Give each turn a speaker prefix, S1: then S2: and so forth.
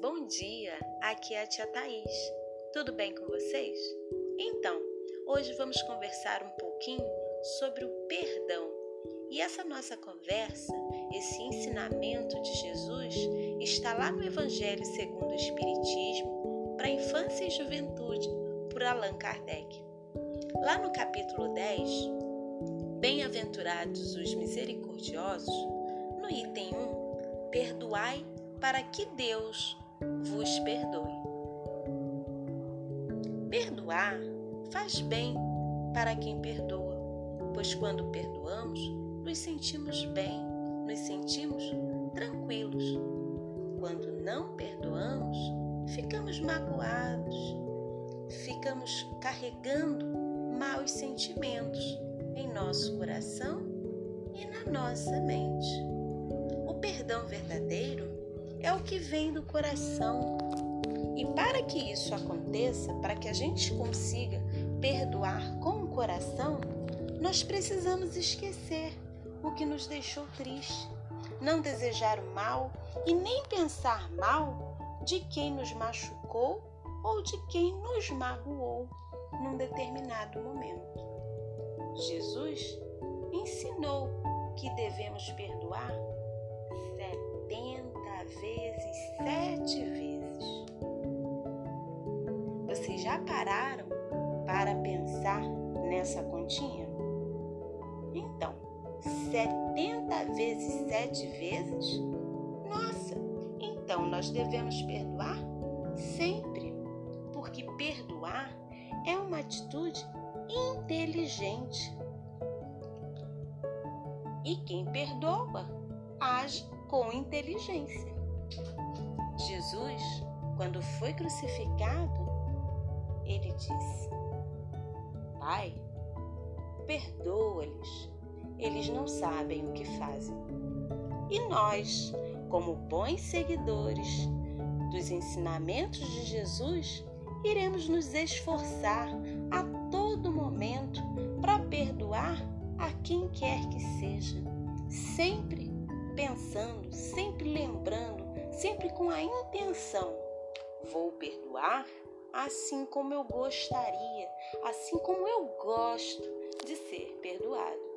S1: bom dia! Aqui é a tia Thaís. Tudo bem com vocês? Então, hoje vamos conversar um pouquinho sobre o perdão. E essa nossa conversa, esse ensinamento de Jesus, está lá no Evangelho segundo o Espiritismo para Infância e Juventude, por Allan Kardec. Lá no capítulo 10, Bem-aventurados os misericordiosos, no item 1, perdoai para que Deus vos perdoe. Perdoar faz bem para quem perdoa, pois quando perdoamos, nos sentimos bem, nos sentimos tranquilos. Quando não perdoamos, ficamos magoados, ficamos carregando maus sentimentos em nosso coração e na nossa mente. O perdão verdadeiro é o que vem do coração. E para que isso aconteça, para que a gente consiga perdoar com o coração, nós precisamos esquecer o que nos deixou triste, não desejar o mal e nem pensar mal de quem nos machucou ou de quem nos magoou num determinado momento. Jesus ensinou que devemos perdoar 70 já pararam para pensar nessa continha? Então, 70 vezes sete vezes? Nossa, então nós devemos perdoar sempre, porque perdoar é uma atitude inteligente. E quem perdoa age com inteligência. Jesus, quando foi crucificado, ele disse: Pai, perdoa-lhes, eles não sabem o que fazem. E nós, como bons seguidores dos ensinamentos de Jesus, iremos nos esforçar a todo momento para perdoar a quem quer que seja, sempre pensando, sempre lembrando, sempre com a intenção: vou perdoar assim como eu gostaria, assim como eu gosto de ser perdoado.